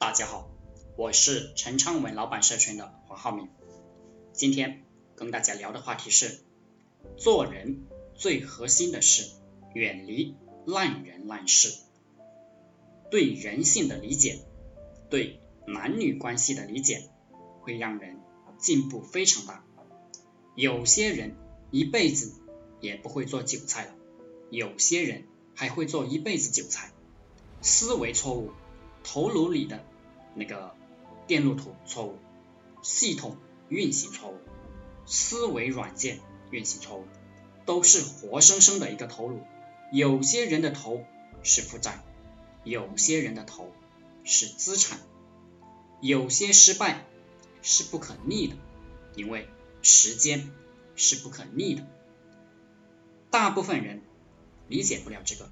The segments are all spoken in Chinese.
大家好，我是陈昌文老板社群的黄浩明。今天跟大家聊的话题是，做人最核心的是远离烂人烂事。对人性的理解，对男女关系的理解，会让人进步非常大。有些人一辈子也不会做韭菜了，有些人还会做一辈子韭菜。思维错误，头颅里的那个电路图错误，系统运行错误，思维软件运行错误，都是活生生的一个头颅。有些人的头是负债，有些人的头是资产，有些失败是不可逆的，因为时间是不可逆的。大部分人理解不了这个。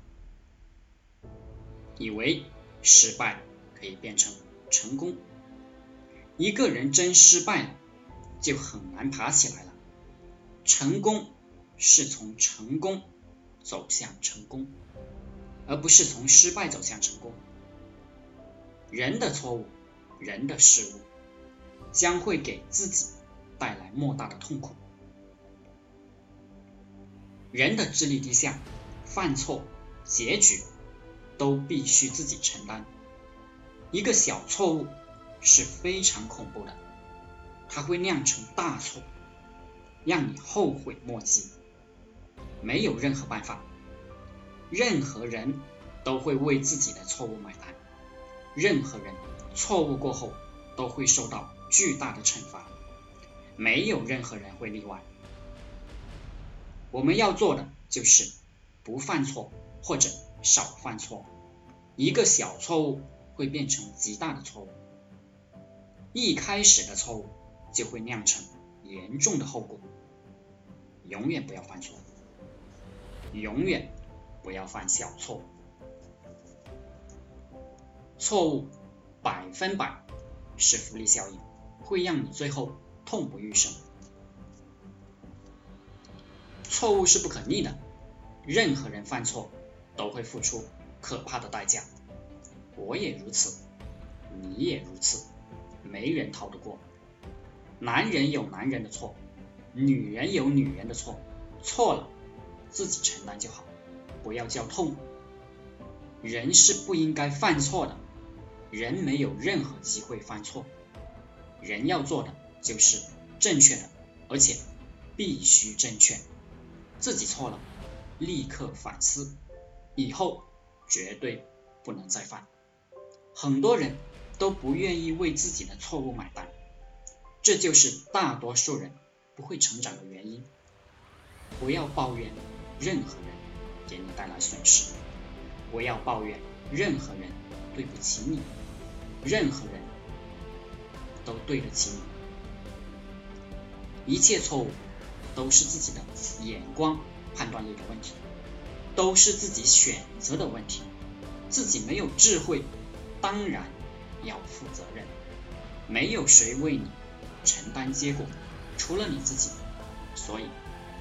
以为失败可以变成成功，一个人真失败了，就很难爬起来了。成功是从成功走向成功，而不是从失败走向成功。人的错误，人的失误，将会给自己带来莫大的痛苦。人的智力低下，犯错，结局。都必须自己承担。一个小错误是非常恐怖的，它会酿成大错，让你后悔莫及。没有任何办法，任何人都会为自己的错误买单，任何人错误过后都会受到巨大的惩罚，没有任何人会例外。我们要做的就是不犯错，或者。少犯错，一个小错误会变成极大的错误。一开始的错误就会酿成严重的后果。永远不要犯错，永远不要犯小错。错误百分百是复利效应，会让你最后痛不欲生。错误是不可逆的，任何人犯错。都会付出可怕的代价，我也如此，你也如此，没人逃得过。男人有男人的错，女人有女人的错，错了自己承担就好，不要叫痛。人是不应该犯错的，人没有任何机会犯错，人要做的就是正确的，而且必须正确。自己错了，立刻反思。以后绝对不能再犯。很多人都不愿意为自己的错误买单，这就是大多数人不会成长的原因。不要抱怨任何人给你带来损失，不要抱怨任何人对不起你，任何人都对得起你。一切错误都是自己的眼光判断力的问题。都是自己选择的问题，自己没有智慧，当然要负责任。没有谁为你承担结果，除了你自己。所以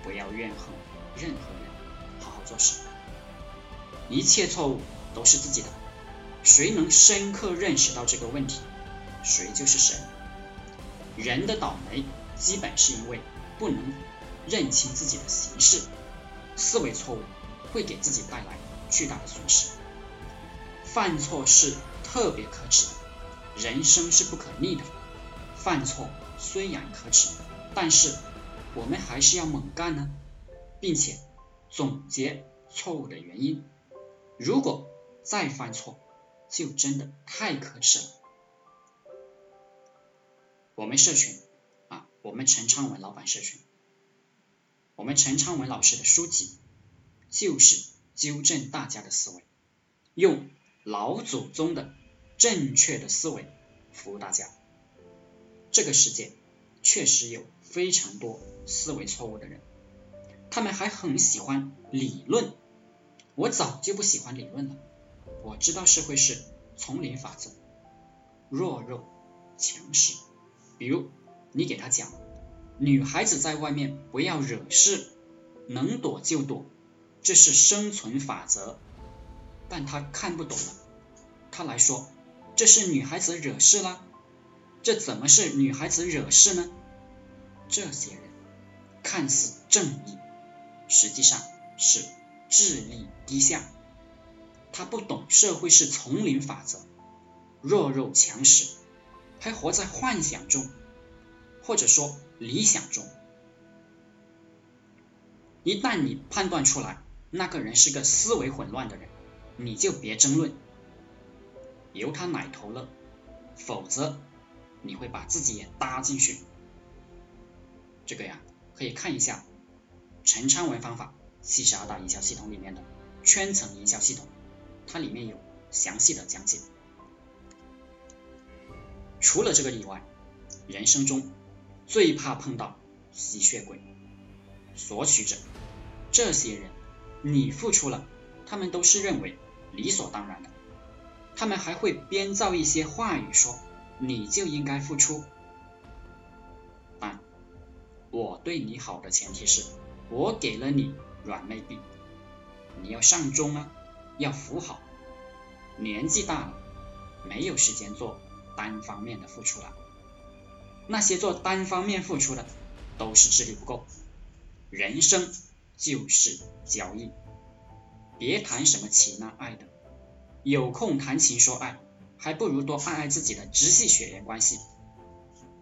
不要怨恨任何人，好好做事。一切错误都是自己的，谁能深刻认识到这个问题，谁就是神。人的倒霉基本是因为不能认清自己的形式，思维错误。会给自己带来巨大的损失。犯错是特别可耻，人生是不可逆的。犯错虽然可耻，但是我们还是要猛干呢，并且总结错误的原因。如果再犯错，就真的太可耻了。我们社群啊，我们陈昌文老板社群，我们陈昌文老师的书籍。就是纠正大家的思维，用老祖宗的正确的思维服务大家。这个世界确实有非常多思维错误的人，他们还很喜欢理论。我早就不喜欢理论了。我知道社会是丛林法则，弱肉强食。比如你给他讲，女孩子在外面不要惹事，能躲就躲。这是生存法则，但他看不懂了。他来说，这是女孩子惹事啦？这怎么是女孩子惹事呢？这些人看似正义，实际上是智力低下。他不懂社会是丛林法则，弱肉强食，还活在幻想中，或者说理想中。一旦你判断出来那个人是个思维混乱的人，你就别争论，由他奶头乐，否则你会把自己也搭进去。这个呀，可以看一下陈昌文方法七十二大营销系统里面的圈层营销系统，它里面有详细的讲解。除了这个以外，人生中最怕碰到吸血鬼、索取者。这些人，你付出了，他们都是认为理所当然的，他们还会编造一些话语说你就应该付出。但我对你好的前提是我给了你软妹币，你要上钟啊，要扶好。年纪大了，没有时间做单方面的付出了。那些做单方面付出的，都是智力不够。人生。就是交易，别谈什么情啊爱的，有空谈情说爱，还不如多爱爱自己的直系血缘关系。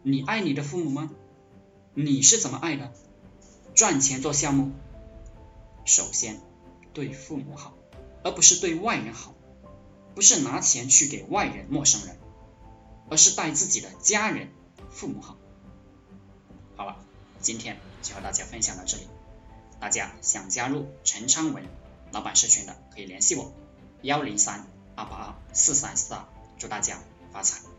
你爱你的父母吗？你是怎么爱的？赚钱做项目，首先对父母好，而不是对外人好，不是拿钱去给外人、陌生人，而是带自己的家人、父母好。好了，今天就和大家分享到这里。大家想加入陈昌文老板社群的，可以联系我幺零三二八二四三四二，祝大家发财。